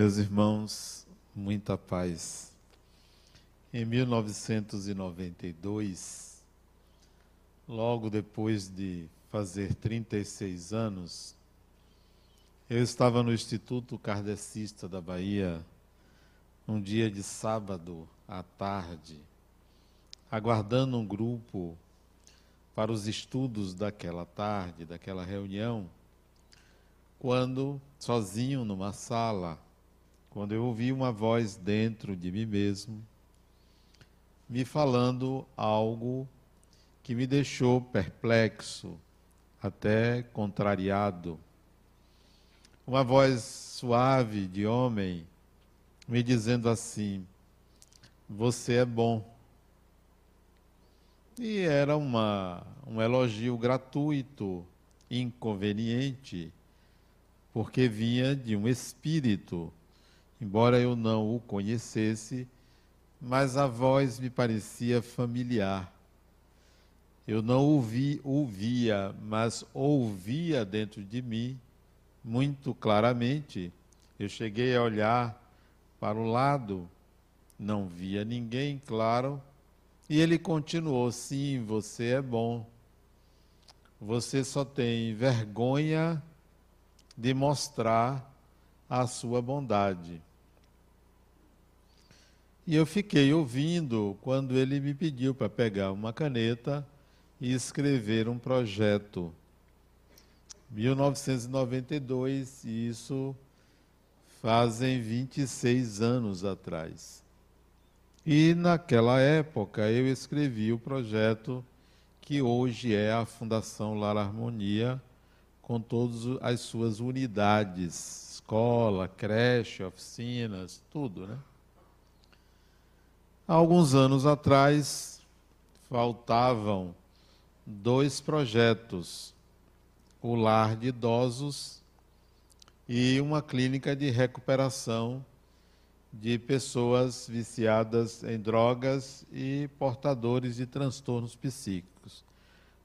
Meus irmãos, muita paz. Em 1992, logo depois de fazer 36 anos, eu estava no Instituto Kardecista da Bahia, um dia de sábado à tarde, aguardando um grupo para os estudos daquela tarde, daquela reunião, quando, sozinho numa sala, quando eu ouvi uma voz dentro de mim mesmo, me falando algo que me deixou perplexo, até contrariado. Uma voz suave de homem me dizendo assim: Você é bom. E era uma, um elogio gratuito, inconveniente, porque vinha de um espírito embora eu não o conhecesse, mas a voz me parecia familiar. Eu não ouvi, ouvia, mas ouvia dentro de mim muito claramente. Eu cheguei a olhar para o lado, não via ninguém, claro, e ele continuou: Sim, você é bom. Você só tem vergonha de mostrar a sua bondade. E eu fiquei ouvindo quando ele me pediu para pegar uma caneta e escrever um projeto. 1992, e isso fazem 26 anos atrás. E naquela época eu escrevi o projeto que hoje é a Fundação Lar Harmonia, com todas as suas unidades, escola, creche, oficinas, tudo, né? Há alguns anos atrás, faltavam dois projetos: o lar de idosos e uma clínica de recuperação de pessoas viciadas em drogas e portadores de transtornos psíquicos.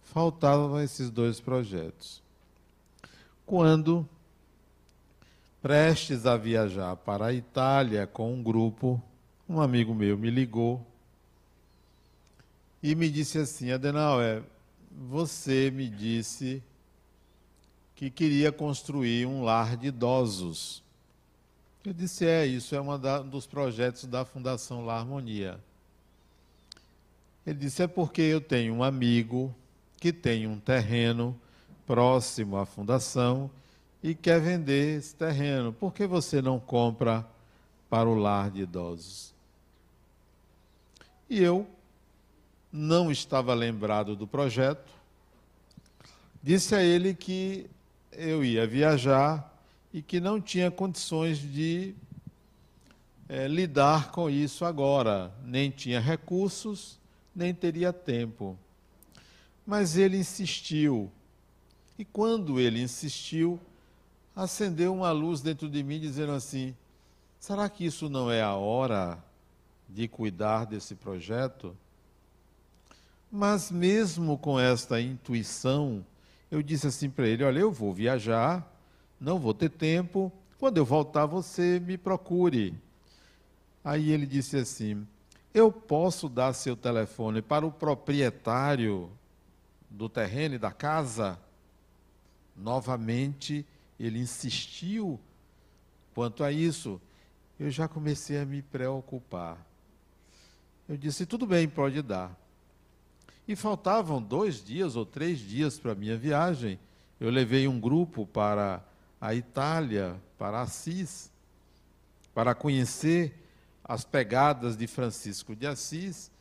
Faltavam esses dois projetos. Quando, prestes a viajar para a Itália com um grupo um amigo meu me ligou e me disse assim: Adenauer, você me disse que queria construir um lar de idosos. Eu disse: é, isso é um dos projetos da Fundação Lar Harmonia. Ele disse: é porque eu tenho um amigo que tem um terreno próximo à fundação e quer vender esse terreno. Por que você não compra para o lar de idosos? E eu não estava lembrado do projeto. Disse a ele que eu ia viajar e que não tinha condições de é, lidar com isso agora. Nem tinha recursos, nem teria tempo. Mas ele insistiu. E quando ele insistiu, acendeu uma luz dentro de mim, dizendo assim: será que isso não é a hora de cuidar desse projeto. Mas mesmo com esta intuição, eu disse assim para ele: Olha, eu vou viajar, não vou ter tempo, quando eu voltar você me procure. Aí ele disse assim: Eu posso dar seu telefone para o proprietário do terreno e da casa? Novamente ele insistiu quanto a isso. Eu já comecei a me preocupar. Eu disse: tudo bem, pode dar. E faltavam dois dias ou três dias para a minha viagem. Eu levei um grupo para a Itália, para Assis, para conhecer as pegadas de Francisco de Assis.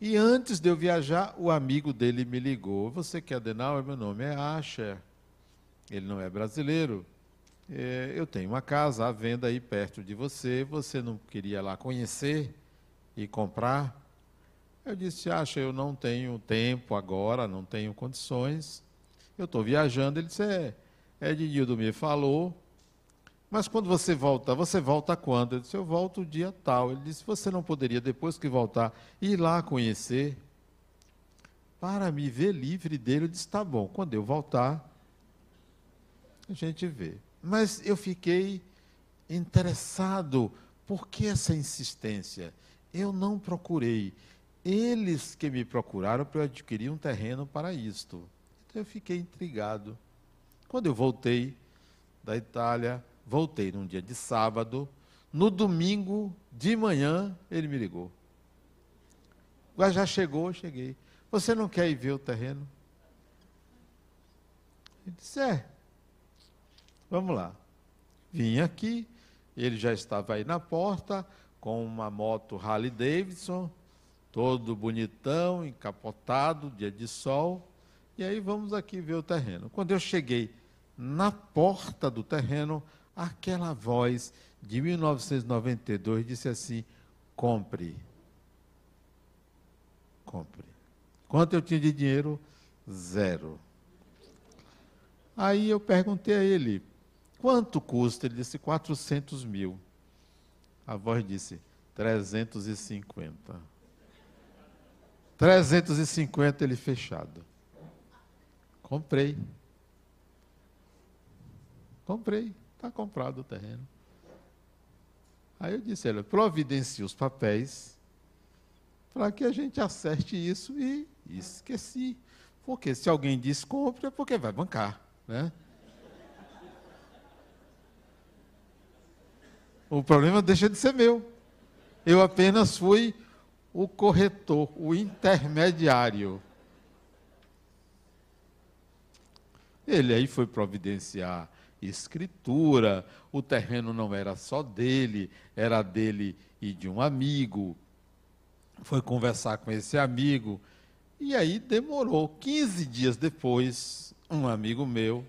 E antes de eu viajar, o amigo dele me ligou. Você que é Adenauer? Meu nome é Asher. Ele não é brasileiro. É, eu tenho uma casa à venda aí perto de você. Você não queria lá conhecer? E comprar. Eu disse, acha, eu não tenho tempo agora, não tenho condições. Eu estou viajando. Ele disse, é, Ednildo me falou, mas quando você volta, você volta quando? Eu disse, eu volto o dia tal. Ele disse, você não poderia, depois que voltar, ir lá conhecer? Para me ver livre dele, eu disse, tá bom, quando eu voltar, a gente vê. Mas eu fiquei interessado. Por que essa insistência? Eu não procurei. Eles que me procuraram para eu adquirir um terreno para isto. Então eu fiquei intrigado. Quando eu voltei da Itália, voltei num dia de sábado. No domingo de manhã, ele me ligou. Já chegou, cheguei. Você não quer ir ver o terreno? Ele disse: É. Vamos lá. Vim aqui, ele já estava aí na porta, com uma moto Harley Davidson, todo bonitão, encapotado, dia de sol. E aí vamos aqui ver o terreno. Quando eu cheguei na porta do terreno, aquela voz de 1992 disse assim: compre. Compre. Quanto eu tinha de dinheiro? Zero. Aí eu perguntei a ele, quanto custa? Ele disse, 400 mil. A voz disse, 350. 350 ele fechado. Comprei. Comprei. Está comprado o terreno. Aí eu disse, ele providencie os papéis para que a gente acerte isso e esqueci. Porque se alguém diz compra, é porque vai bancar. Né? O problema deixa de ser meu. Eu apenas fui o corretor, o intermediário. Ele aí foi providenciar escritura, o terreno não era só dele, era dele e de um amigo. Foi conversar com esse amigo, e aí demorou. 15 dias depois, um amigo meu,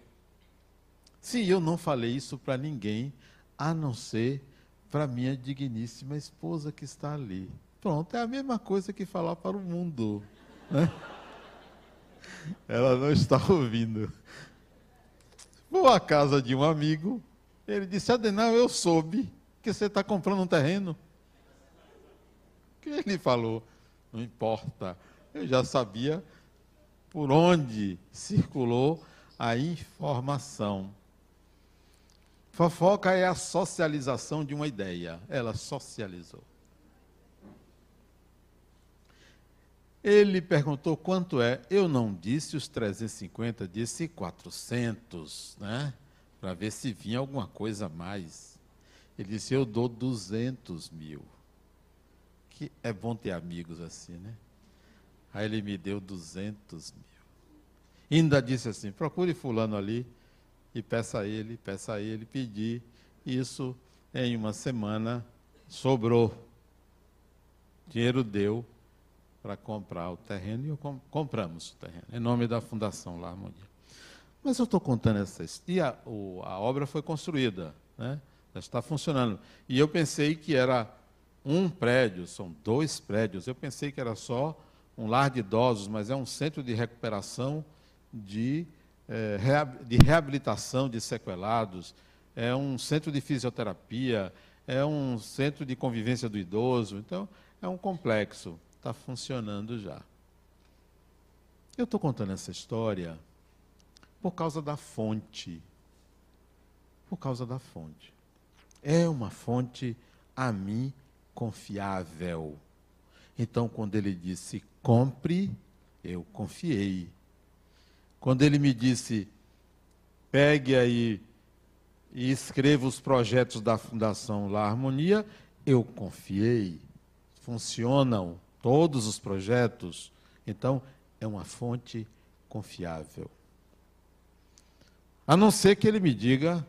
sim, eu não falei isso para ninguém, a não ser para minha digníssima esposa que está ali. Pronto, é a mesma coisa que falar para o mundo. Né? Ela não está ouvindo. Vou à casa de um amigo, ele disse, Adenal, eu soube que você está comprando um terreno. O que ele falou? Não importa, eu já sabia por onde circulou a informação. Fofoca é a socialização de uma ideia. Ela socializou. Ele perguntou quanto é. Eu não disse os 350, disse 400, né? Para ver se vinha alguma coisa a mais. Ele disse: Eu dou 200 mil. Que é bom ter amigos assim, né? Aí ele me deu 200 mil. Ainda disse assim: procure Fulano ali e peça a ele, peça a ele, pedir. Isso em uma semana sobrou. Dinheiro deu para comprar o terreno e eu com, compramos o terreno, em nome da Fundação La Harmonia. Mas eu estou contando essa história. A, o, a obra foi construída, né? já está funcionando. E eu pensei que era um prédio, são dois prédios. Eu pensei que era só um lar de idosos, mas é um centro de recuperação de, de reabilitação de sequelados, é um centro de fisioterapia, é um centro de convivência do idoso. Então, é um complexo está funcionando já. Eu estou contando essa história por causa da fonte. Por causa da fonte. É uma fonte a mim confiável. Então, quando ele disse compre, eu confiei. Quando ele me disse pegue aí e escreva os projetos da Fundação La Harmonia, eu confiei. Funcionam todos os projetos, então é uma fonte confiável. A não ser que ele me diga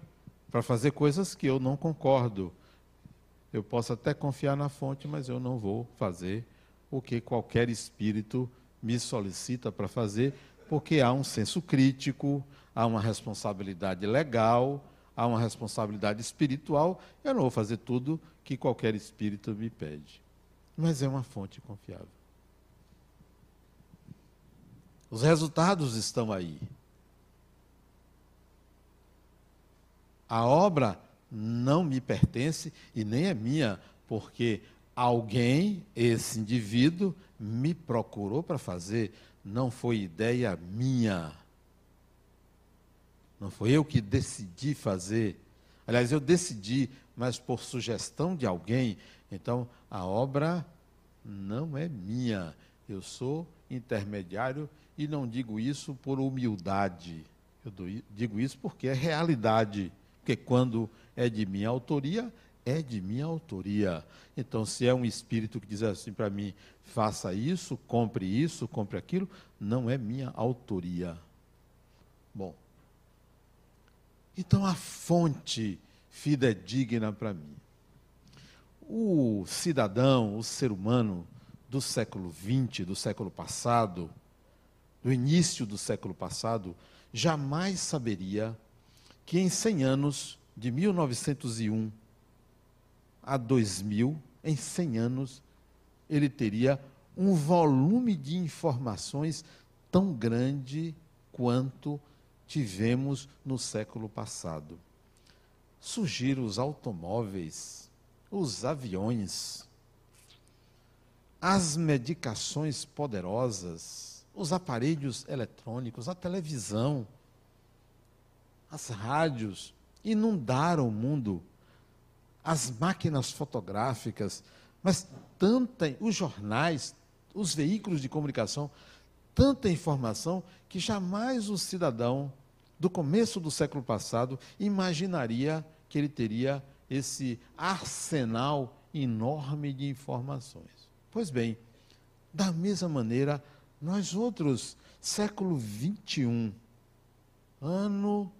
para fazer coisas que eu não concordo. Eu posso até confiar na fonte, mas eu não vou fazer o que qualquer espírito me solicita para fazer, porque há um senso crítico, há uma responsabilidade legal, há uma responsabilidade espiritual. Eu não vou fazer tudo que qualquer espírito me pede mas é uma fonte confiável. Os resultados estão aí. A obra não me pertence e nem é minha, porque alguém, esse indivíduo, me procurou para fazer, não foi ideia minha. Não foi eu que decidi fazer. Aliás, eu decidi, mas por sugestão de alguém. Então, a obra não é minha. Eu sou intermediário e não digo isso por humildade. Eu digo isso porque é realidade. Porque quando é de minha autoria, é de minha autoria. Então, se é um espírito que diz assim para mim, faça isso, compre isso, compre aquilo, não é minha autoria. Bom, então a fonte fidedigna para mim. O cidadão, o ser humano do século XX, do século passado, do início do século passado, jamais saberia que em 100 anos, de 1901 a 2000, em 100 anos, ele teria um volume de informações tão grande quanto tivemos no século passado. Surgiram os automóveis, os aviões, as medicações poderosas, os aparelhos eletrônicos, a televisão, as rádios inundaram o mundo as máquinas fotográficas, mas tanta, os jornais, os veículos de comunicação, tanta informação que jamais o cidadão do começo do século passado imaginaria que ele teria esse arsenal enorme de informações. Pois bem, da mesma maneira, nós outros, século 21, ano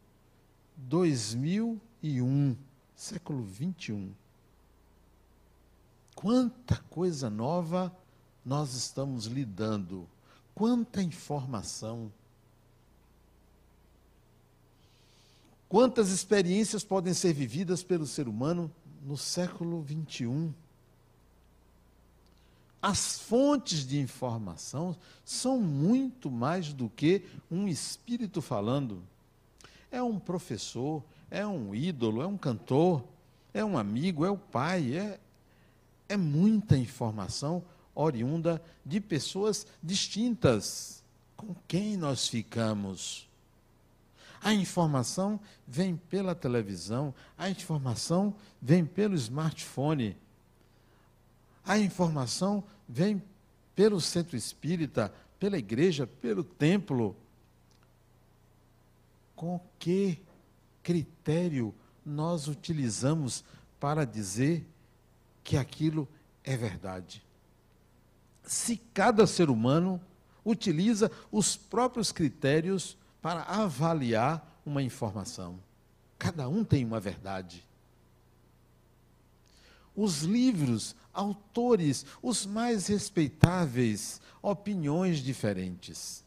2001, século 21. Quanta coisa nova nós estamos lidando, quanta informação. Quantas experiências podem ser vividas pelo ser humano no século 21? As fontes de informação são muito mais do que um espírito falando. É um professor, é um ídolo, é um cantor, é um amigo, é o pai, é, é muita informação oriunda de pessoas distintas. Com quem nós ficamos? A informação vem pela televisão, a informação vem pelo smartphone, a informação vem pelo centro espírita, pela igreja, pelo templo. Com que critério nós utilizamos para dizer que aquilo é verdade? Se cada ser humano utiliza os próprios critérios para avaliar uma informação, cada um tem uma verdade. Os livros, autores, os mais respeitáveis, opiniões diferentes.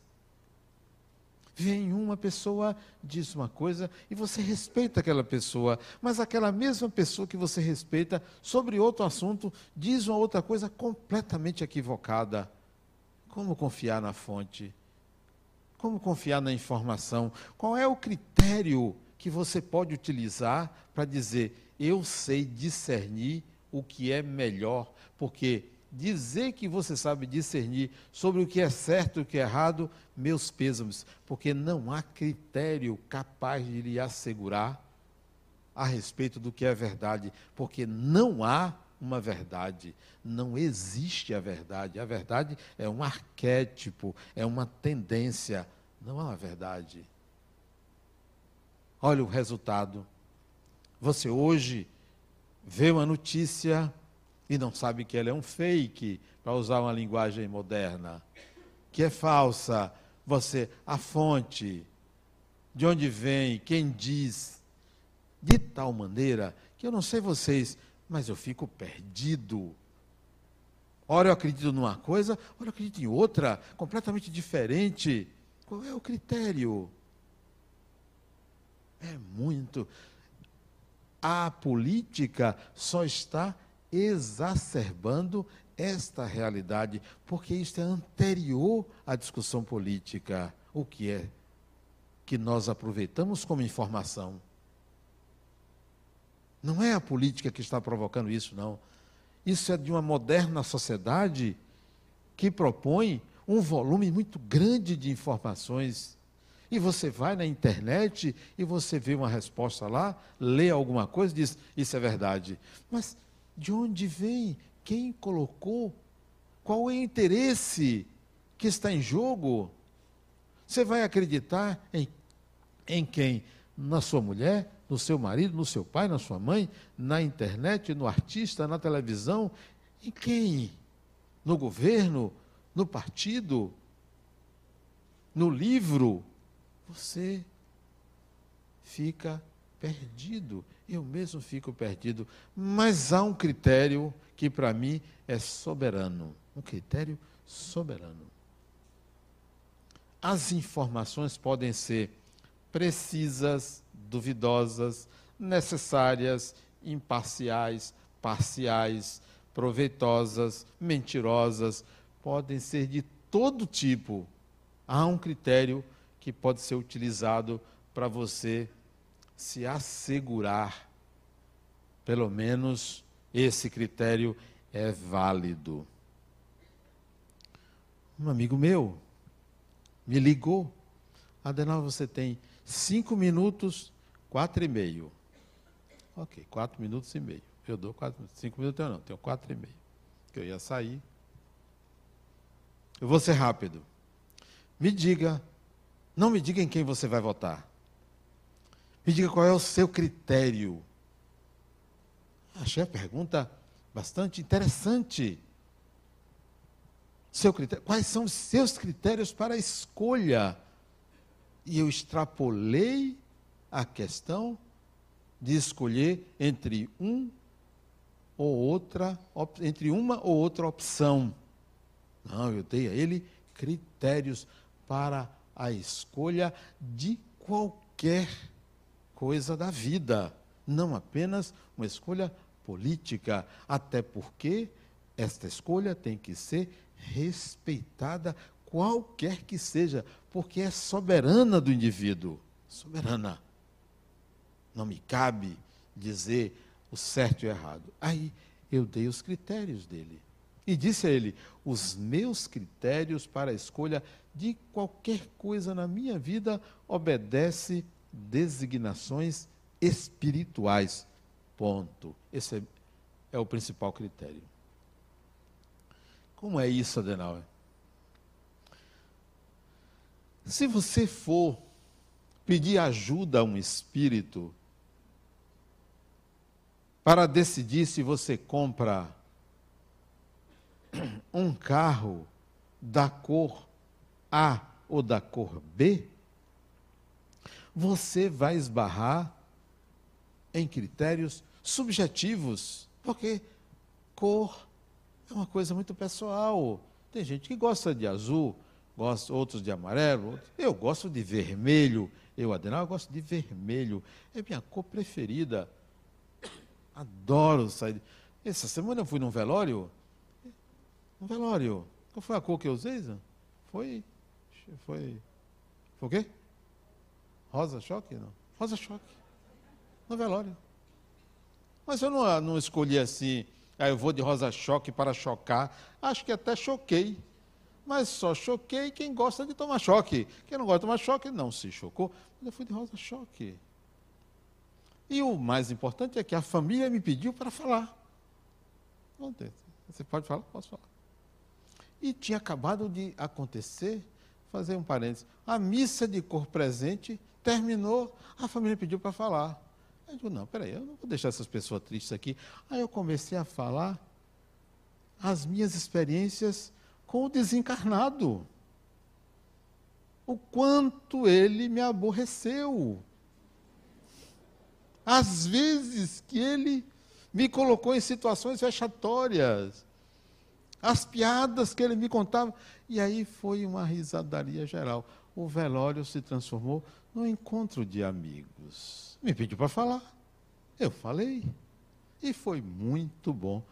Vem uma pessoa, diz uma coisa e você respeita aquela pessoa, mas aquela mesma pessoa que você respeita sobre outro assunto diz uma outra coisa completamente equivocada. Como confiar na fonte? Como confiar na informação? Qual é o critério que você pode utilizar para dizer eu sei discernir o que é melhor? Porque dizer que você sabe discernir sobre o que é certo e o que é errado, meus pêsames, porque não há critério capaz de lhe assegurar a respeito do que é verdade, porque não há uma verdade, não existe a verdade. A verdade é um arquétipo, é uma tendência, não há uma verdade. Olha o resultado. Você hoje vê uma notícia e não sabe que ela é um fake, para usar uma linguagem moderna, que é falsa. Você, a fonte, de onde vem, quem diz, de tal maneira que eu não sei vocês, mas eu fico perdido. Ora eu acredito numa coisa, ora eu acredito em outra, completamente diferente. Qual é o critério? É muito. A política só está exacerbando esta realidade, porque isto é anterior à discussão política. O que é que nós aproveitamos como informação? Não é a política que está provocando isso, não. Isso é de uma moderna sociedade que propõe um volume muito grande de informações E você vai na internet e você vê uma resposta lá, lê alguma coisa e diz: Isso é verdade. Mas de onde vem? Quem colocou? Qual é o interesse que está em jogo? Você vai acreditar em, em quem? Na sua mulher, no seu marido, no seu pai, na sua mãe, na internet, no artista, na televisão? Em quem? No governo? No partido? No livro? você fica perdido. Eu mesmo fico perdido. Mas há um critério que para mim é soberano. Um critério soberano. As informações podem ser precisas, duvidosas, necessárias, imparciais, parciais, proveitosas, mentirosas, podem ser de todo tipo. Há um critério que pode ser utilizado para você se assegurar, pelo menos esse critério é válido. Um amigo meu me ligou. Adenal, você tem cinco minutos, quatro e meio. Ok, quatro minutos e meio. Eu dou quatro, cinco minutos eu não, tenho quatro e meio. Que eu ia sair. Eu vou ser rápido. Me diga não me diga em quem você vai votar. Me diga qual é o seu critério. Achei a pergunta bastante interessante. Seu critério, quais são os seus critérios para a escolha? E eu extrapolei a questão de escolher entre um ou outra, entre uma ou outra opção. Não, eu dei a ele critérios para a escolha de qualquer coisa da vida, não apenas uma escolha política, até porque esta escolha tem que ser respeitada, qualquer que seja, porque é soberana do indivíduo soberana. Não me cabe dizer o certo e o errado. Aí eu dei os critérios dele. E disse a ele: os meus critérios para a escolha de qualquer coisa na minha vida obedece designações espirituais. Ponto. Esse é, é o principal critério. Como é isso, Adenauer? Se você for pedir ajuda a um espírito para decidir se você compra um carro da cor A ou da cor B, você vai esbarrar em critérios subjetivos, porque cor é uma coisa muito pessoal. Tem gente que gosta de azul, gosta, outros de amarelo, eu gosto de vermelho. Eu, Adenal, gosto de vermelho. É minha cor preferida. Adoro sair. Essa semana eu fui num velório, um velório. Qual foi a cor que eu usei? Foi. Foi. Foi o quê? Rosa choque? Não. Rosa choque. No velório. Mas eu não, não escolhi assim. Ah, eu vou de rosa choque para chocar. Acho que até choquei. Mas só choquei quem gosta de tomar choque. Quem não gosta de tomar choque não se chocou. Mas eu fui de rosa choque. E o mais importante é que a família me pediu para falar. Você pode falar? Posso falar. E tinha acabado de acontecer, fazer um parênteses, a missa de cor presente terminou, a família pediu para falar. Eu digo, não, peraí, eu não vou deixar essas pessoas tristes aqui. Aí eu comecei a falar as minhas experiências com o desencarnado. O quanto ele me aborreceu. Às vezes que ele me colocou em situações vexatórias as piadas que ele me contava. E aí foi uma risadaria geral. O velório se transformou num encontro de amigos. Me pediu para falar. Eu falei. E foi muito bom.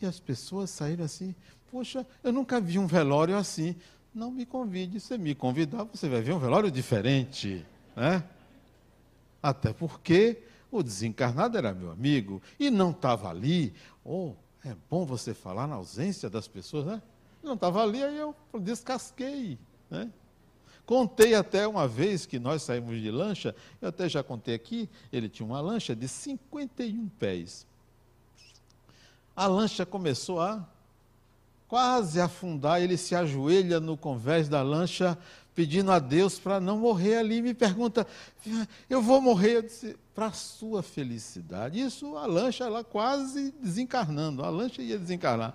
E as pessoas saíram assim: Poxa, eu nunca vi um velório assim. Não me convide. Se me convidar, você vai ver um velório diferente. Né? Até porque o desencarnado era meu amigo e não estava ali. Oh, é bom você falar na ausência das pessoas, né? Não estava ali, aí eu descasquei, né? Contei até uma vez que nós saímos de lancha, eu até já contei aqui, ele tinha uma lancha de 51 pés. A lancha começou a quase afundar, ele se ajoelha no convés da lancha, pedindo a Deus para não morrer ali, me pergunta, eu vou morrer? Para sua felicidade. Isso, a lancha, ela quase desencarnando, a lancha ia desencarnar.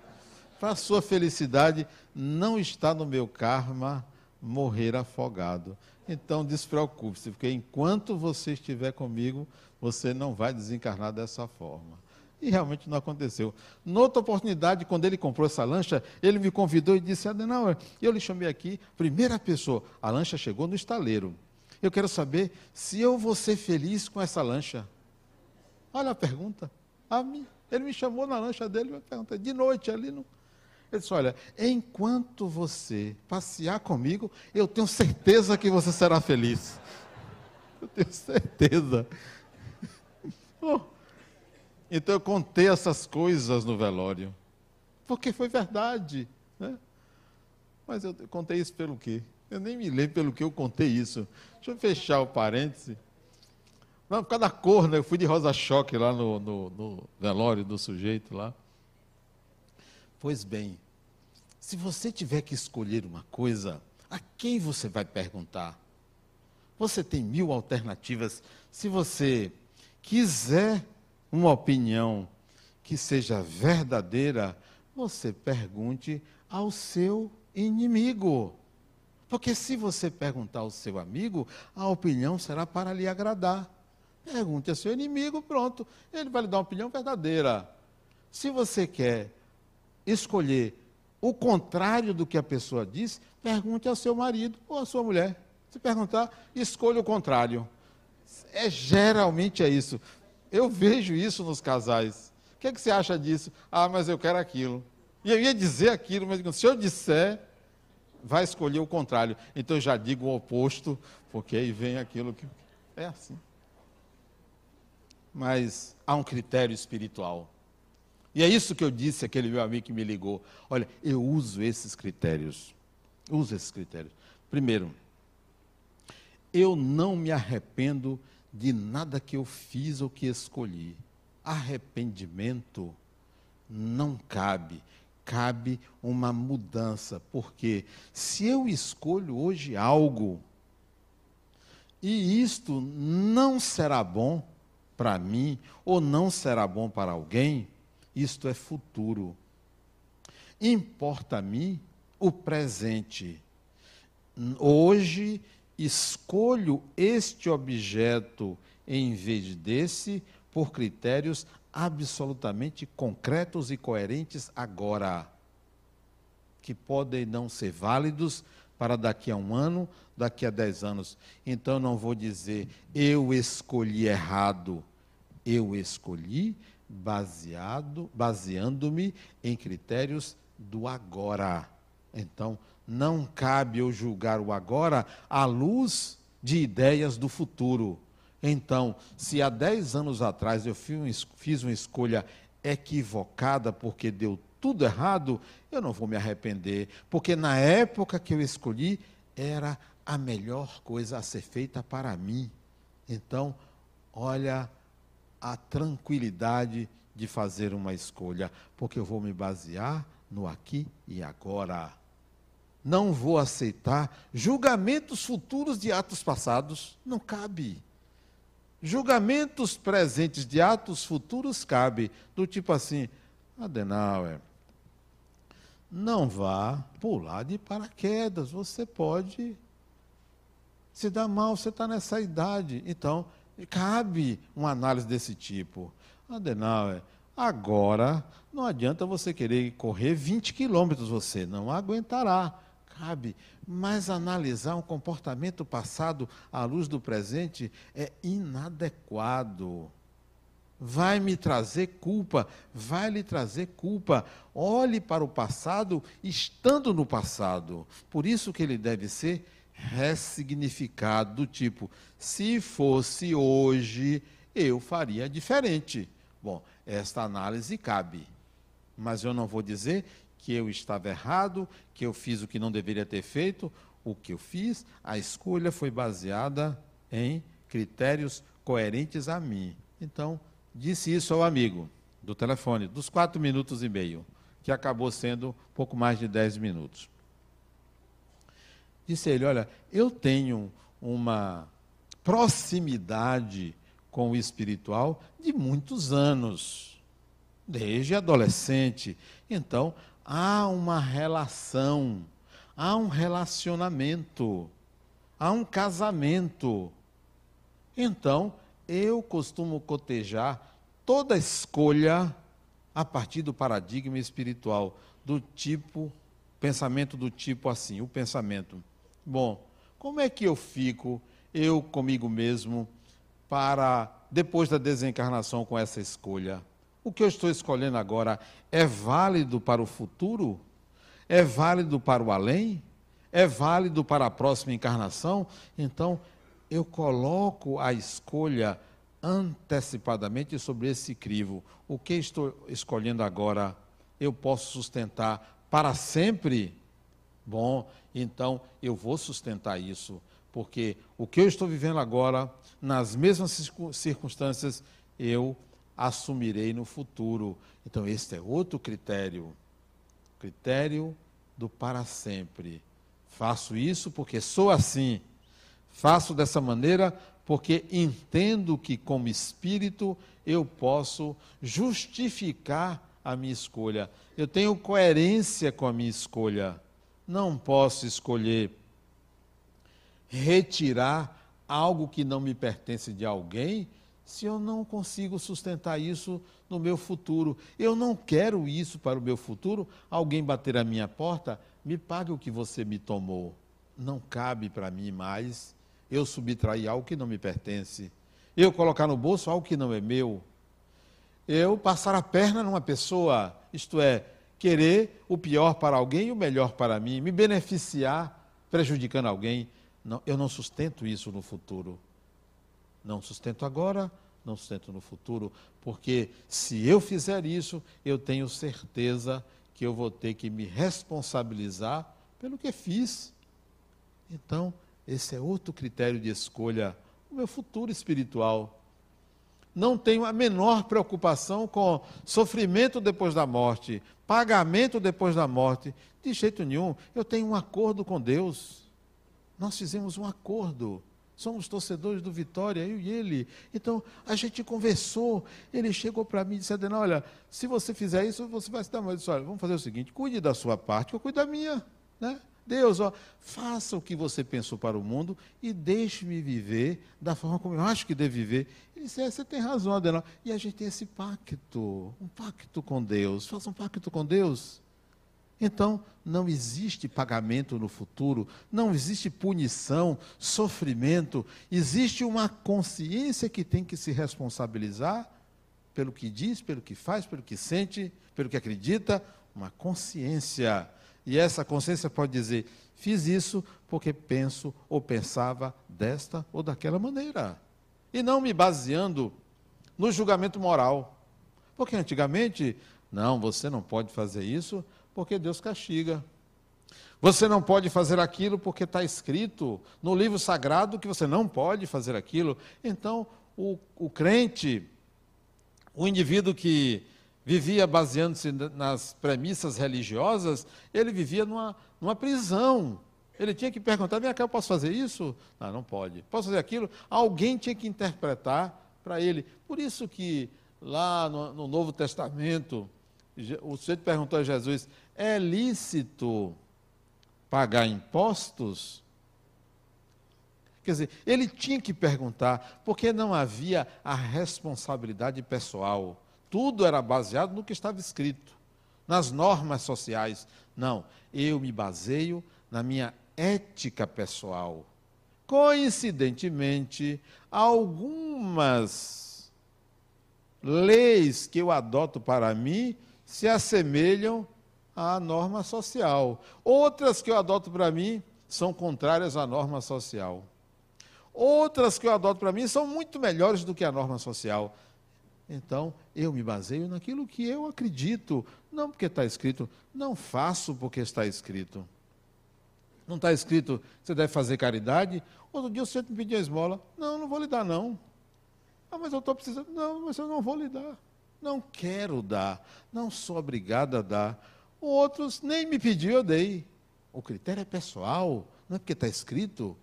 Para sua felicidade, não está no meu karma morrer afogado. Então, despreocupe-se, porque enquanto você estiver comigo, você não vai desencarnar dessa forma. E realmente não aconteceu. Noutra oportunidade, quando ele comprou essa lancha, ele me convidou e disse: Adenauer, eu lhe chamei aqui, primeira pessoa. A lancha chegou no estaleiro. Eu quero saber se eu vou ser feliz com essa lancha. Olha a pergunta. A mim. Ele me chamou na lancha dele me perguntou, de noite ali no. Ele disse: Olha, enquanto você passear comigo, eu tenho certeza que você será feliz. Eu tenho certeza. Então eu contei essas coisas no velório, porque foi verdade. Né? Mas eu contei isso pelo quê? Eu nem me lembro pelo que eu contei isso. Deixa eu fechar o parêntese. Não, por causa da cor, né? Eu fui de rosa-choque lá no, no, no velório do sujeito lá. Pois bem, se você tiver que escolher uma coisa, a quem você vai perguntar? Você tem mil alternativas. Se você quiser uma opinião que seja verdadeira, você pergunte ao seu inimigo. Porque se você perguntar ao seu amigo, a opinião será para lhe agradar. Pergunte ao seu inimigo, pronto, ele vai lhe dar uma opinião verdadeira. Se você quer escolher o contrário do que a pessoa diz, pergunte ao seu marido ou à sua mulher. Se perguntar, escolha o contrário. É geralmente é isso. Eu vejo isso nos casais. O que, é que você acha disso? Ah, mas eu quero aquilo. E eu ia dizer aquilo, mas se eu disser, vai escolher o contrário. Então eu já digo o oposto, porque aí vem aquilo que. É assim. Mas há um critério espiritual. E é isso que eu disse aquele meu amigo que me ligou. Olha, eu uso esses critérios. Uso esses critérios. Primeiro, eu não me arrependo de nada que eu fiz ou que escolhi. Arrependimento não cabe. Cabe uma mudança. Porque se eu escolho hoje algo e isto não será bom para mim ou não será bom para alguém, isto é futuro. Importa a mim o presente. Hoje escolho este objeto em vez desse por critérios absolutamente concretos e coerentes agora, que podem não ser válidos para daqui a um ano, daqui a dez anos. Então não vou dizer eu escolhi errado, eu escolhi baseado, baseando-me em critérios do agora. Então, não cabe eu julgar o agora à luz de ideias do futuro. Então, se há 10 anos atrás eu fiz uma escolha equivocada porque deu tudo errado, eu não vou me arrepender, porque na época que eu escolhi era a melhor coisa a ser feita para mim. Então, olha a tranquilidade de fazer uma escolha, porque eu vou me basear no aqui e agora não vou aceitar julgamentos futuros de atos passados, não cabe. Julgamentos presentes de atos futuros cabe, do tipo assim, Adenauer, não vá pular de paraquedas, você pode se dar mal, você está nessa idade. Então, cabe uma análise desse tipo. Adenauer, agora não adianta você querer correr 20 quilômetros, você não aguentará cabe, mas analisar um comportamento passado à luz do presente é inadequado. Vai me trazer culpa, vai lhe trazer culpa. Olhe para o passado estando no passado. Por isso que ele deve ser ressignificado, do tipo: se fosse hoje, eu faria diferente. Bom, esta análise cabe, mas eu não vou dizer que eu estava errado, que eu fiz o que não deveria ter feito, o que eu fiz, a escolha foi baseada em critérios coerentes a mim. Então, disse isso ao amigo do telefone, dos quatro minutos e meio, que acabou sendo pouco mais de dez minutos. Disse ele: Olha, eu tenho uma proximidade com o espiritual de muitos anos, desde adolescente. Então, há uma relação, há um relacionamento, há um casamento. Então, eu costumo cotejar toda escolha a partir do paradigma espiritual, do tipo, pensamento do tipo assim, o pensamento. Bom, como é que eu fico, eu comigo mesmo, para depois da desencarnação com essa escolha? O que eu estou escolhendo agora é válido para o futuro? É válido para o além? É válido para a próxima encarnação? Então, eu coloco a escolha antecipadamente sobre esse crivo. O que estou escolhendo agora eu posso sustentar para sempre? Bom, então eu vou sustentar isso, porque o que eu estou vivendo agora, nas mesmas circunstâncias, eu assumirei no futuro. Então, este é outro critério. Critério do para sempre. Faço isso porque sou assim. Faço dessa maneira porque entendo que, como espírito, eu posso justificar a minha escolha. Eu tenho coerência com a minha escolha. Não posso escolher retirar algo que não me pertence de alguém se eu não consigo sustentar isso no meu futuro. Eu não quero isso para o meu futuro. Alguém bater a minha porta, me pague o que você me tomou. Não cabe para mim mais eu subtrair algo que não me pertence. Eu colocar no bolso algo que não é meu. Eu passar a perna numa pessoa, isto é, querer o pior para alguém e o melhor para mim, me beneficiar prejudicando alguém. Não, eu não sustento isso no futuro. Não sustento agora, não sustento no futuro, porque se eu fizer isso, eu tenho certeza que eu vou ter que me responsabilizar pelo que fiz. Então, esse é outro critério de escolha, o meu futuro espiritual. Não tenho a menor preocupação com sofrimento depois da morte, pagamento depois da morte. De jeito nenhum. Eu tenho um acordo com Deus. Nós fizemos um acordo. Somos torcedores do Vitória, eu e ele. Então, a gente conversou. Ele chegou para mim e disse: Adenal, olha, se você fizer isso, você vai se dar mal. Eu disse: olha, vamos fazer o seguinte: cuide da sua parte, eu cuido da minha. Né? Deus, ó, faça o que você pensou para o mundo e deixe-me viver da forma como eu acho que devo viver. Ele disse: é, você tem razão, Adenal. E a gente tem esse pacto, um pacto com Deus. Faça um pacto com Deus. Então, não existe pagamento no futuro, não existe punição, sofrimento, existe uma consciência que tem que se responsabilizar pelo que diz, pelo que faz, pelo que sente, pelo que acredita, uma consciência. E essa consciência pode dizer: fiz isso porque penso ou pensava desta ou daquela maneira. E não me baseando no julgamento moral. Porque antigamente, não, você não pode fazer isso porque Deus castiga. Você não pode fazer aquilo porque está escrito no livro sagrado que você não pode fazer aquilo. Então, o, o crente, o indivíduo que vivia baseando-se nas premissas religiosas, ele vivia numa, numa prisão. Ele tinha que perguntar: vem cá, eu posso fazer isso? Não, não pode. Posso fazer aquilo? Alguém tinha que interpretar para ele. Por isso que lá no, no Novo Testamento, o sujeito perguntou a Jesus: é lícito pagar impostos? Quer dizer, ele tinha que perguntar, porque não havia a responsabilidade pessoal. Tudo era baseado no que estava escrito, nas normas sociais. Não, eu me baseio na minha ética pessoal. Coincidentemente, algumas leis que eu adoto para mim se assemelham à norma social. Outras que eu adoto para mim são contrárias à norma social. Outras que eu adoto para mim são muito melhores do que a norma social. Então, eu me baseio naquilo que eu acredito, não porque está escrito, não faço porque está escrito. Não está escrito você deve fazer caridade? Outro dia você me pediu a esmola. Não, não vou lhe dar, não. Ah, mas eu estou precisando. Não, mas eu não vou lhe dar. Não quero dar. Não sou obrigado a dar. Outros nem me pediu, eu dei. O critério é pessoal, não é porque está escrito.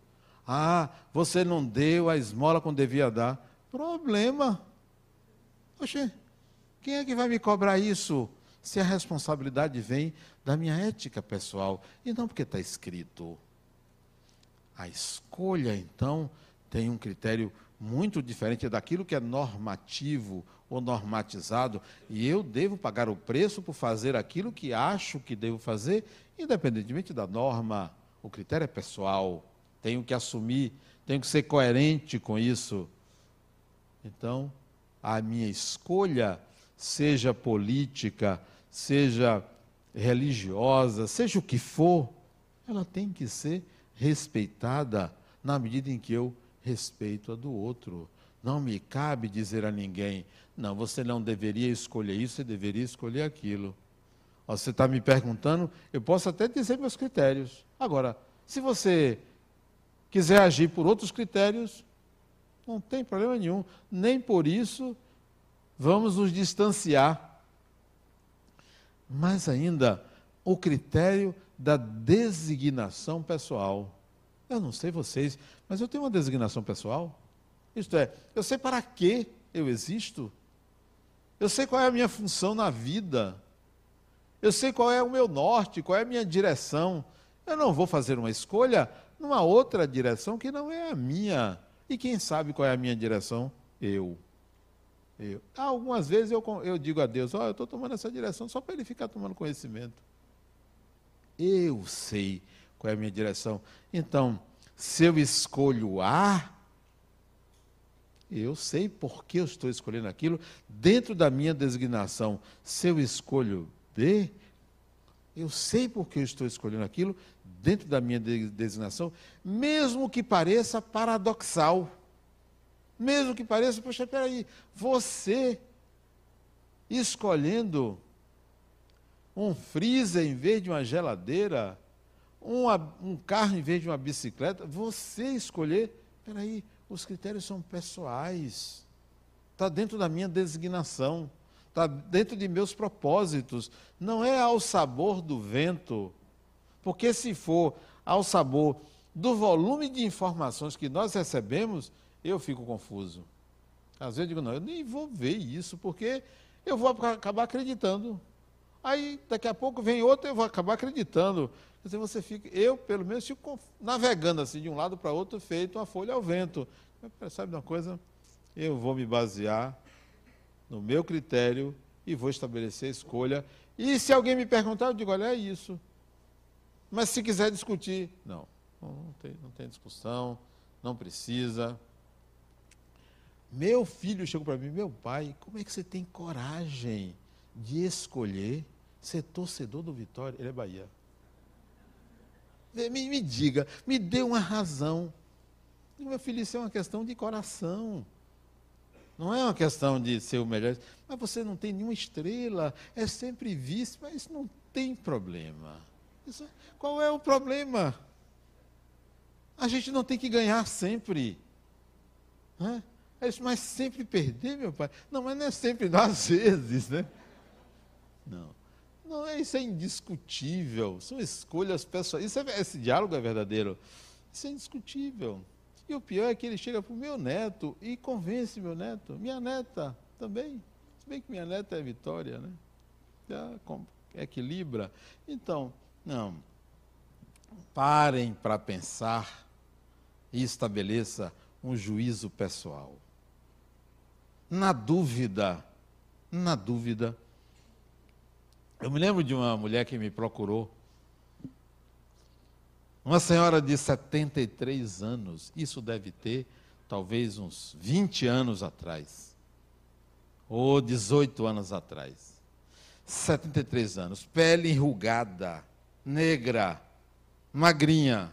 Ah, você não deu a esmola quando devia dar. Problema. Oxê, quem é que vai me cobrar isso? Se a responsabilidade vem da minha ética pessoal e não porque está escrito. A escolha, então, tem um critério muito diferente daquilo que é normativo ou normatizado, e eu devo pagar o preço por fazer aquilo que acho que devo fazer, independentemente da norma. O critério é pessoal, tenho que assumir, tenho que ser coerente com isso. Então, a minha escolha, seja política, seja religiosa, seja o que for, ela tem que ser respeitada na medida em que eu respeito a do outro. Não me cabe dizer a ninguém, não, você não deveria escolher isso, você deveria escolher aquilo. Você está me perguntando, eu posso até dizer meus critérios. Agora, se você quiser agir por outros critérios, não tem problema nenhum. Nem por isso vamos nos distanciar. Mas ainda, o critério da designação pessoal. Eu não sei vocês, mas eu tenho uma designação pessoal. Isto é, eu sei para que eu existo. Eu sei qual é a minha função na vida. Eu sei qual é o meu norte, qual é a minha direção. Eu não vou fazer uma escolha numa outra direção que não é a minha. E quem sabe qual é a minha direção? Eu. Eu. Algumas vezes eu, eu digo a Deus: Ó, oh, eu estou tomando essa direção só para ele ficar tomando conhecimento. Eu sei qual é a minha direção. Então, se eu escolho A, eu sei por que eu estou escolhendo aquilo dentro da minha designação. Se eu escolho B, eu sei por que eu estou escolhendo aquilo dentro da minha designação, mesmo que pareça paradoxal. Mesmo que pareça, poxa, peraí, você escolhendo um freezer em vez de uma geladeira, uma, um carro em vez de uma bicicleta, você escolher, peraí, os critérios são pessoais, está dentro da minha designação, está dentro de meus propósitos, não é ao sabor do vento, porque se for ao sabor do volume de informações que nós recebemos, eu fico confuso. Às vezes eu digo, não, eu nem vou ver isso, porque eu vou acabar acreditando. Aí, daqui a pouco vem outro, eu vou acabar acreditando. Quer dizer, você fica, eu, pelo menos, fico navegando assim de um lado para outro, feito uma folha ao vento. Sabe uma coisa? Eu vou me basear no meu critério e vou estabelecer a escolha. E se alguém me perguntar, eu digo, olha, é isso. Mas se quiser discutir, não, não tem, não tem discussão, não precisa. Meu filho chegou para mim, meu pai, como é que você tem coragem de escolher ser torcedor do Vitória? Ele é Bahia. Me, me diga, me dê uma razão. Meu filho, isso é uma questão de coração. Não é uma questão de ser o melhor. Mas você não tem nenhuma estrela, é sempre vice, mas não tem problema. Qual é o problema? A gente não tem que ganhar sempre. Né? É isso, mas sempre perder, meu pai. Não, mas não é sempre, não, às vezes, né? Não. Não, isso é indiscutível. São escolhas pessoais. Isso é, esse diálogo é verdadeiro. Isso é indiscutível. E o pior é que ele chega para o meu neto e convence meu neto. Minha neta também. Se bem que minha neta é Vitória, né? Já equilibra. Então, não. Parem para pensar e estabeleça um juízo pessoal. Na dúvida, na dúvida, eu me lembro de uma mulher que me procurou, uma senhora de 73 anos, isso deve ter talvez uns 20 anos atrás, ou 18 anos atrás. 73 anos, pele enrugada, negra, magrinha,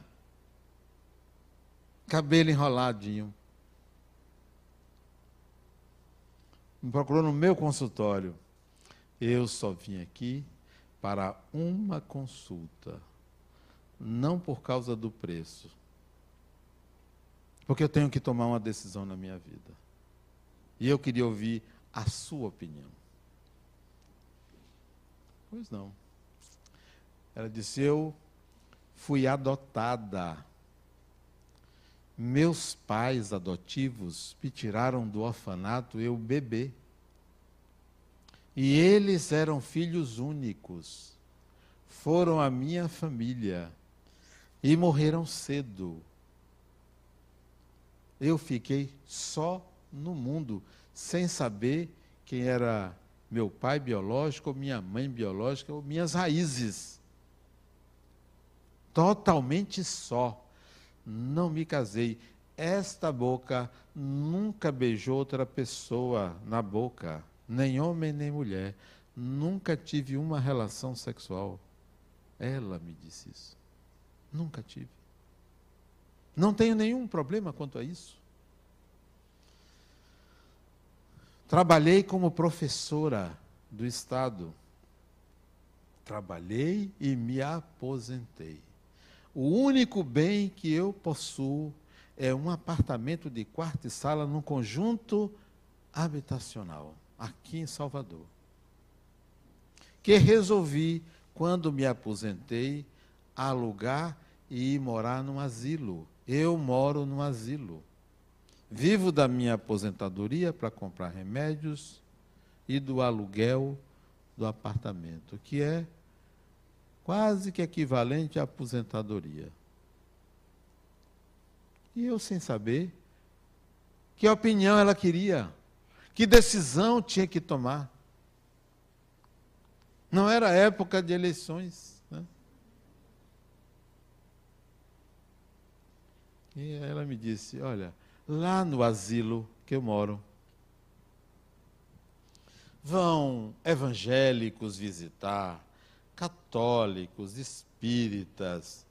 cabelo enroladinho. me procurou no meu consultório. Eu só vim aqui para uma consulta, não por causa do preço, porque eu tenho que tomar uma decisão na minha vida. E eu queria ouvir a sua opinião. Pois não. Ela disse: Eu fui adotada. Meus pais adotivos me tiraram do orfanato, eu bebê. E eles eram filhos únicos. Foram a minha família e morreram cedo. Eu fiquei só no mundo, sem saber quem era meu pai biológico, ou minha mãe biológica, ou minhas raízes. Totalmente só. Não me casei. Esta boca nunca beijou outra pessoa na boca nem homem nem mulher. Nunca tive uma relação sexual. Ela me disse isso. Nunca tive. Não tenho nenhum problema quanto a isso. Trabalhei como professora do Estado. Trabalhei e me aposentei. O único bem que eu possuo é um apartamento de quarto e sala num conjunto habitacional aqui em Salvador. Que resolvi, quando me aposentei, alugar e ir morar num asilo. Eu moro num asilo. Vivo da minha aposentadoria para comprar remédios e do aluguel do apartamento, que é quase que equivalente à aposentadoria. E eu sem saber que opinião ela queria. Que decisão tinha que tomar? Não era época de eleições. Né? E ela me disse: Olha, lá no asilo que eu moro, vão evangélicos visitar, católicos, espíritas,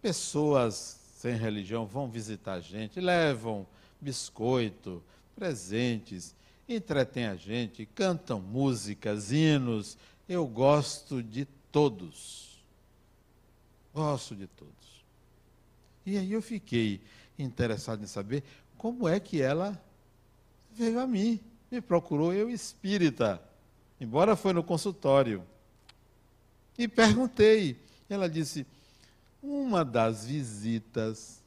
pessoas sem religião vão visitar a gente, levam biscoito, presentes entretêm a gente, cantam músicas, hinos. Eu gosto de todos. Gosto de todos. E aí eu fiquei interessado em saber como é que ela veio a mim. Me procurou, eu espírita, embora foi no consultório. E perguntei. Ela disse: uma das visitas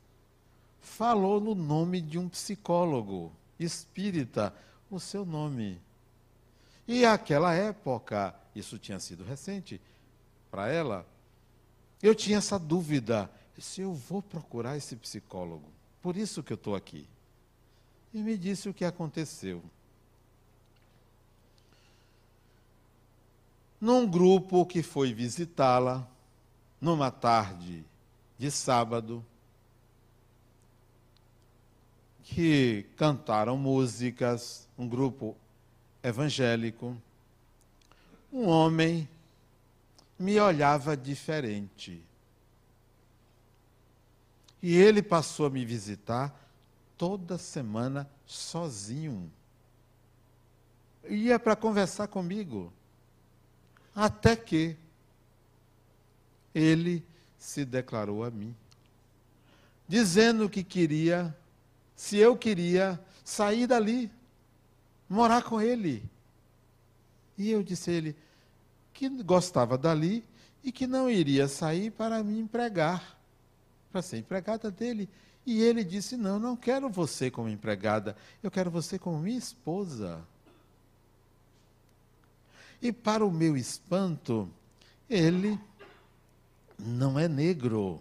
falou no nome de um psicólogo espírita o seu nome. E aquela época, isso tinha sido recente para ela, eu tinha essa dúvida: se eu vou procurar esse psicólogo, por isso que eu estou aqui. E me disse o que aconteceu. Num grupo que foi visitá-la, numa tarde de sábado, que cantaram músicas, um grupo evangélico. Um homem me olhava diferente. E ele passou a me visitar toda semana sozinho. Ia para conversar comigo. Até que ele se declarou a mim, dizendo que queria se eu queria sair dali, morar com ele. E eu disse a ele que gostava dali e que não iria sair para me empregar, para ser empregada dele. E ele disse: Não, não quero você como empregada, eu quero você como minha esposa. E para o meu espanto, ele não é negro,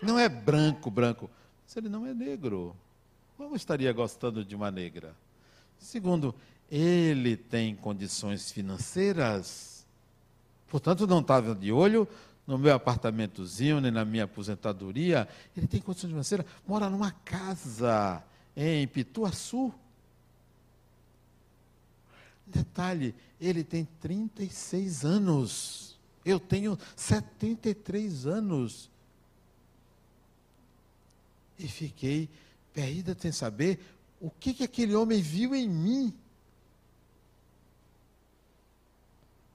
não é branco, branco se ele não é negro? Como estaria gostando de uma negra? Segundo, ele tem condições financeiras, portanto não estava de olho no meu apartamentozinho, nem na minha aposentadoria. Ele tem condições financeiras, mora numa casa em Pituaçu. Detalhe, ele tem 36 anos. Eu tenho 73 anos. E fiquei perdida sem saber o que, que aquele homem viu em mim.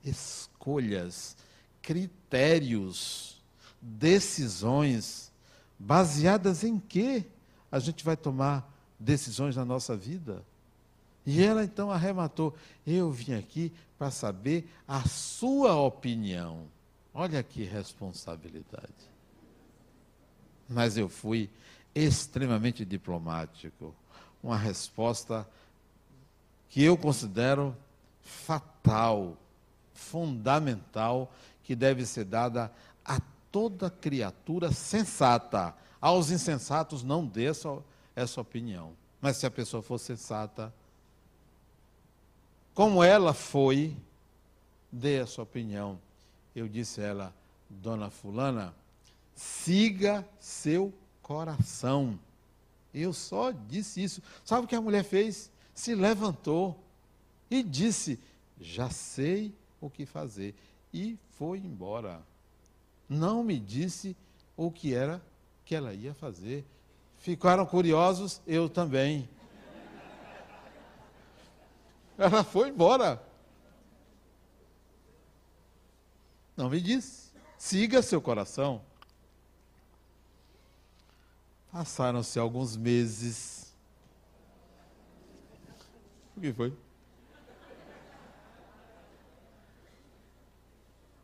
Escolhas, critérios, decisões, baseadas em que a gente vai tomar decisões na nossa vida? E ela então arrematou: Eu vim aqui para saber a sua opinião. Olha que responsabilidade. Mas eu fui extremamente diplomático. Uma resposta que eu considero fatal, fundamental, que deve ser dada a toda criatura sensata. Aos insensatos não dê essa, essa opinião. Mas se a pessoa for sensata, como ela foi, dê a sua opinião. Eu disse a ela, dona Fulana, siga seu coração. Eu só disse isso. Sabe o que a mulher fez? Se levantou e disse: Já sei o que fazer. E foi embora. Não me disse o que era que ela ia fazer. Ficaram curiosos, eu também. Ela foi embora. Não me disse. Siga seu coração. Passaram-se alguns meses. O que foi?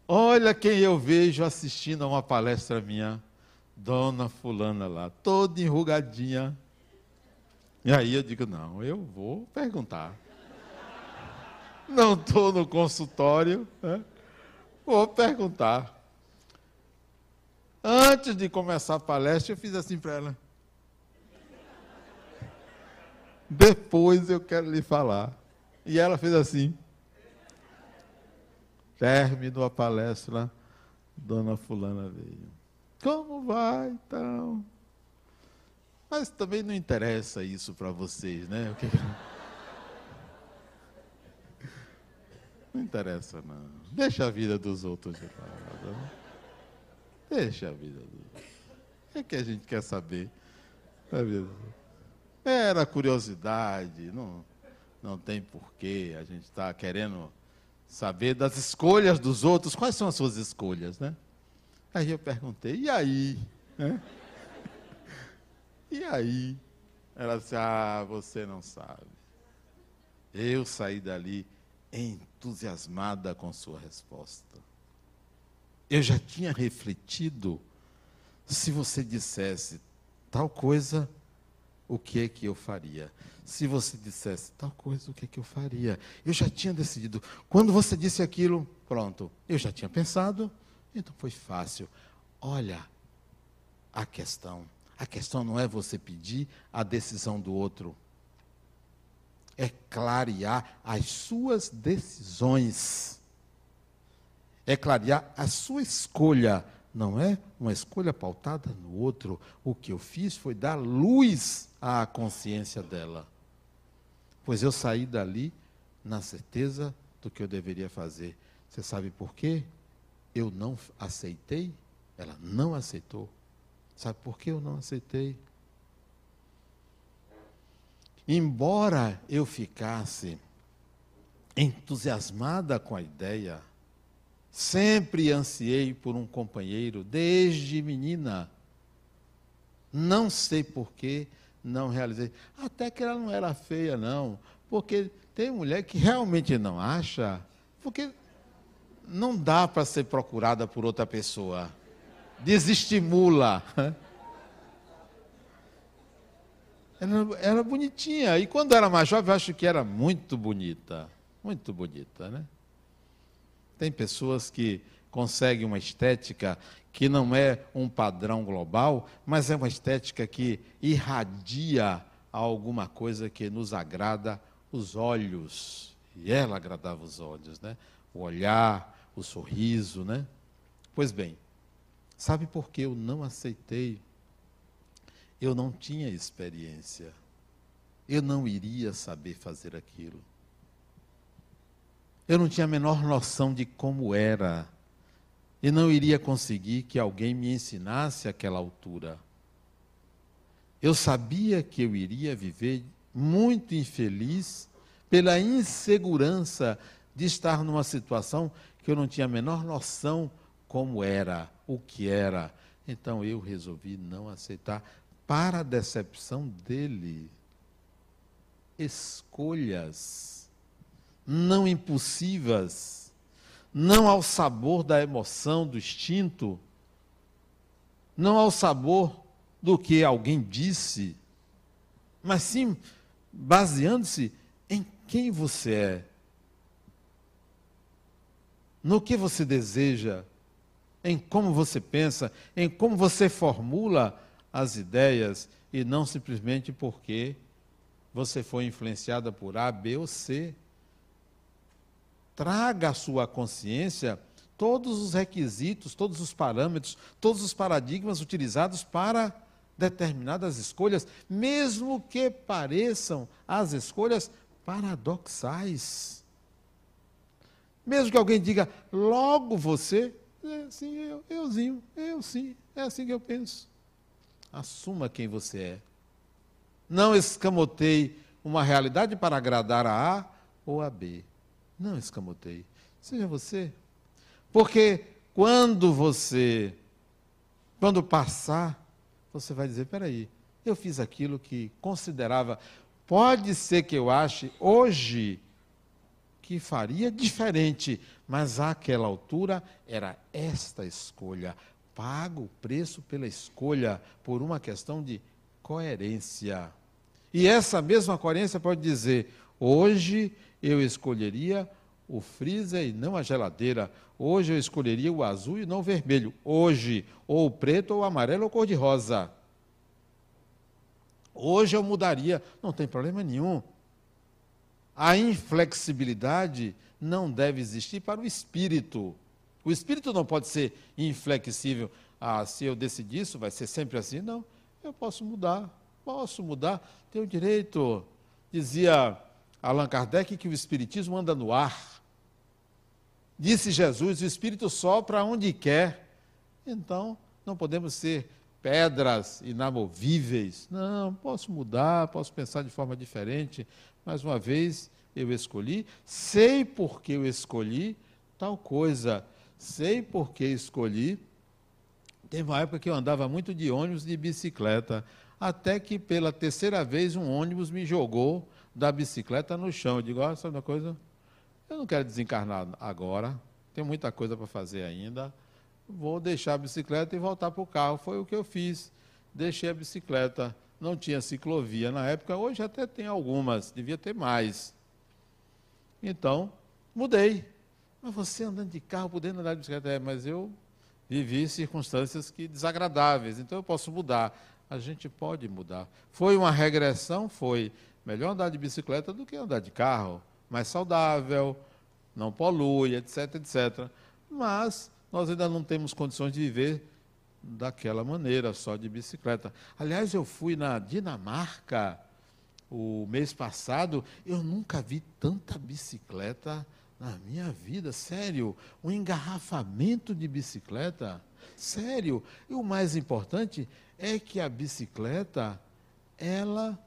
Olha quem eu vejo assistindo a uma palestra minha. Dona Fulana lá, toda enrugadinha. E aí eu digo: não, eu vou perguntar. Não estou no consultório, né? vou perguntar. Antes de começar a palestra, eu fiz assim para ela. Depois eu quero lhe falar. E ela fez assim. Terminou a palestra, Dona Fulana veio. Como vai, então? Mas também não interessa isso para vocês, né? O que... Não interessa, não. Deixa a vida dos outros de lado. Deixa a vida dos outros. O que, é que a gente quer saber? A vida era curiosidade, não, não tem porquê. A gente está querendo saber das escolhas dos outros. Quais são as suas escolhas, né? Aí eu perguntei, e aí? Né? E aí? Ela disse, ah, você não sabe. Eu saí dali entusiasmada com sua resposta. Eu já tinha refletido se você dissesse tal coisa, o que é que eu faria? Se você dissesse tal coisa, o que é que eu faria? Eu já tinha decidido. Quando você disse aquilo, pronto, eu já tinha pensado, então foi fácil. Olha a questão. A questão não é você pedir a decisão do outro. É clarear as suas decisões. É clarear a sua escolha não é uma escolha pautada no outro. O que eu fiz foi dar luz à consciência dela. Pois eu saí dali na certeza do que eu deveria fazer. Você sabe por quê? Eu não aceitei, ela não aceitou. Sabe por que eu não aceitei? Embora eu ficasse entusiasmada com a ideia, Sempre ansiei por um companheiro, desde menina. Não sei por que não realizei. Até que ela não era feia, não. Porque tem mulher que realmente não acha, porque não dá para ser procurada por outra pessoa. Desestimula. Ela era bonitinha. E quando era mais jovem, eu acho que era muito bonita. Muito bonita, né? Tem pessoas que conseguem uma estética que não é um padrão global, mas é uma estética que irradia alguma coisa que nos agrada os olhos. E ela agradava os olhos, né? O olhar, o sorriso, né? Pois bem, sabe por que eu não aceitei? Eu não tinha experiência. Eu não iria saber fazer aquilo. Eu não tinha a menor noção de como era. E não iria conseguir que alguém me ensinasse aquela altura. Eu sabia que eu iria viver muito infeliz pela insegurança de estar numa situação que eu não tinha a menor noção como era, o que era. Então eu resolvi não aceitar, para a decepção dele. Escolhas não impulsivas, não ao sabor da emoção, do instinto, não ao sabor do que alguém disse, mas sim baseando-se em quem você é, no que você deseja, em como você pensa, em como você formula as ideias e não simplesmente porque você foi influenciada por A, B ou C. Traga à sua consciência todos os requisitos, todos os parâmetros, todos os paradigmas utilizados para determinadas escolhas, mesmo que pareçam as escolhas paradoxais. Mesmo que alguém diga, logo você, é assim, eu, euzinho, eu sim, é assim que eu penso. Assuma quem você é. Não escamoteie uma realidade para agradar a A ou a B. Não escamoteie. Seja você. Porque quando você, quando passar, você vai dizer: peraí, eu fiz aquilo que considerava. Pode ser que eu ache hoje que faria diferente, mas àquela altura era esta escolha. Pago o preço pela escolha por uma questão de coerência. E essa mesma coerência pode dizer: hoje eu escolheria o freezer e não a geladeira. Hoje eu escolheria o azul e não o vermelho. Hoje, ou o preto, ou o amarelo, ou cor-de-rosa. Hoje eu mudaria. Não tem problema nenhum. A inflexibilidade não deve existir para o espírito. O espírito não pode ser inflexível. Ah, se eu decidir isso, vai ser sempre assim. Não, eu posso mudar, posso mudar, tenho direito. Dizia Allan Kardec que o espiritismo anda no ar. Disse Jesus: o espírito sopra onde quer. Então, não podemos ser pedras inamovíveis. Não, posso mudar, posso pensar de forma diferente, mais uma vez, eu escolhi, sei por que eu escolhi tal coisa, sei por que escolhi. Teve uma época que eu andava muito de ônibus e de bicicleta, até que pela terceira vez um ônibus me jogou da bicicleta no chão. Eu digo, olha, sabe uma coisa? Eu não quero desencarnar agora, tenho muita coisa para fazer ainda. Vou deixar a bicicleta e voltar para o carro. Foi o que eu fiz. Deixei a bicicleta não tinha ciclovia na época, hoje até tem algumas, devia ter mais. Então, mudei. Mas você andando de carro, podendo andar de bicicleta, é, mas eu vivi circunstâncias que desagradáveis, então eu posso mudar. A gente pode mudar. Foi uma regressão? Foi. Melhor andar de bicicleta do que andar de carro. Mais saudável, não polui, etc, etc. Mas nós ainda não temos condições de viver daquela maneira, só de bicicleta. Aliás, eu fui na Dinamarca o mês passado, eu nunca vi tanta bicicleta na minha vida, sério, um engarrafamento de bicicleta, sério. E o mais importante é que a bicicleta, ela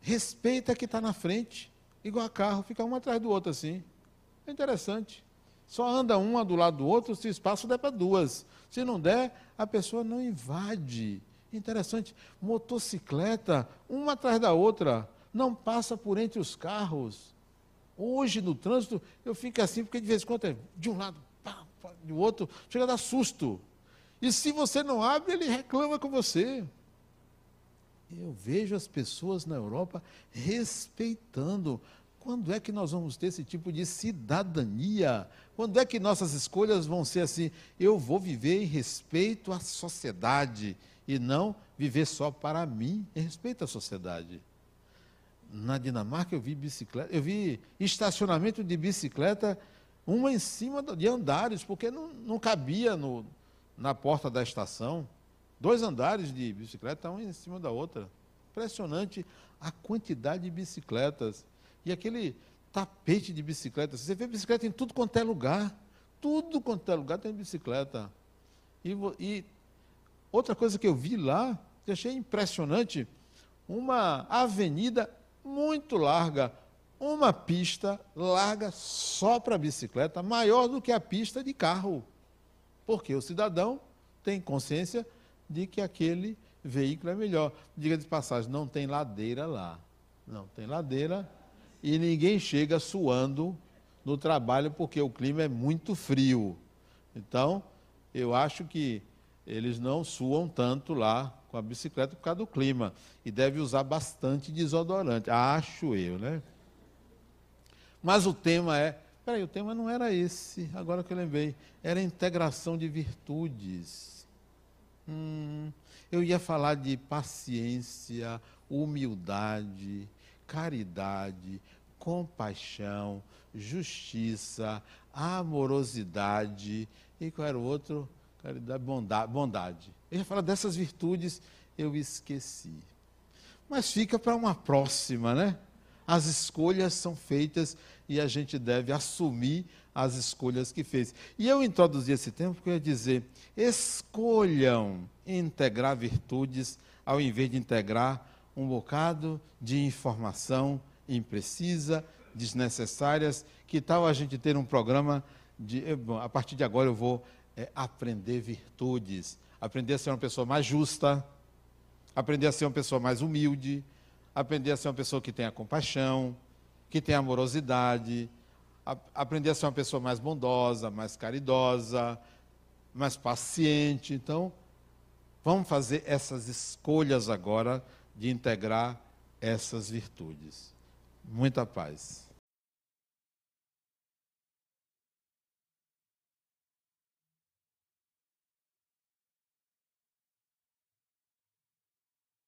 respeita que está na frente, igual a carro, fica um atrás do outro assim. É interessante. Só anda uma do lado do outro se o espaço der para duas. Se não der, a pessoa não invade. Interessante. Motocicleta, uma atrás da outra, não passa por entre os carros. Hoje, no trânsito, eu fico assim, porque de vez em quando é de um lado, pá, pá, do outro, chega a dar susto. E se você não abre, ele reclama com você. Eu vejo as pessoas na Europa respeitando quando é que nós vamos ter esse tipo de cidadania? Quando é que nossas escolhas vão ser assim? Eu vou viver em respeito à sociedade e não viver só para mim, em respeito à sociedade. Na Dinamarca eu vi bicicleta, eu vi estacionamento de bicicleta, uma em cima de andares, porque não, não cabia no, na porta da estação. Dois andares de bicicleta, uma em cima da outra. Impressionante a quantidade de bicicletas. E aquele tapete de bicicleta. Você vê bicicleta em tudo quanto é lugar. Tudo quanto é lugar tem bicicleta. E, e outra coisa que eu vi lá, que achei impressionante, uma avenida muito larga, uma pista larga só para bicicleta, maior do que a pista de carro. Porque o cidadão tem consciência de que aquele veículo é melhor. Diga de passagem, não tem ladeira lá. Não tem ladeira e ninguém chega suando no trabalho porque o clima é muito frio. Então, eu acho que eles não suam tanto lá com a bicicleta por causa do clima. E deve usar bastante desodorante, acho eu, né? Mas o tema é. Peraí, o tema não era esse, agora que eu lembrei. Era integração de virtudes. Hum, eu ia falar de paciência, humildade, caridade, compaixão, justiça, amorosidade e qual era o outro? Caridade, bondade. bondade. Eu ia falar dessas virtudes, eu esqueci. Mas fica para uma próxima, né? As escolhas são feitas e a gente deve assumir as escolhas que fez. E eu introduzi esse tempo porque eu ia dizer: escolham integrar virtudes ao invés de integrar um bocado de informação imprecisa, desnecessárias. Que tal a gente ter um programa de. Eh, bom, a partir de agora eu vou é, aprender virtudes, aprender a ser uma pessoa mais justa, aprender a ser uma pessoa mais humilde, aprender a ser uma pessoa que tenha compaixão, que tenha amorosidade, a, aprender a ser uma pessoa mais bondosa, mais caridosa, mais paciente. Então, vamos fazer essas escolhas agora de integrar essas virtudes. Muita paz.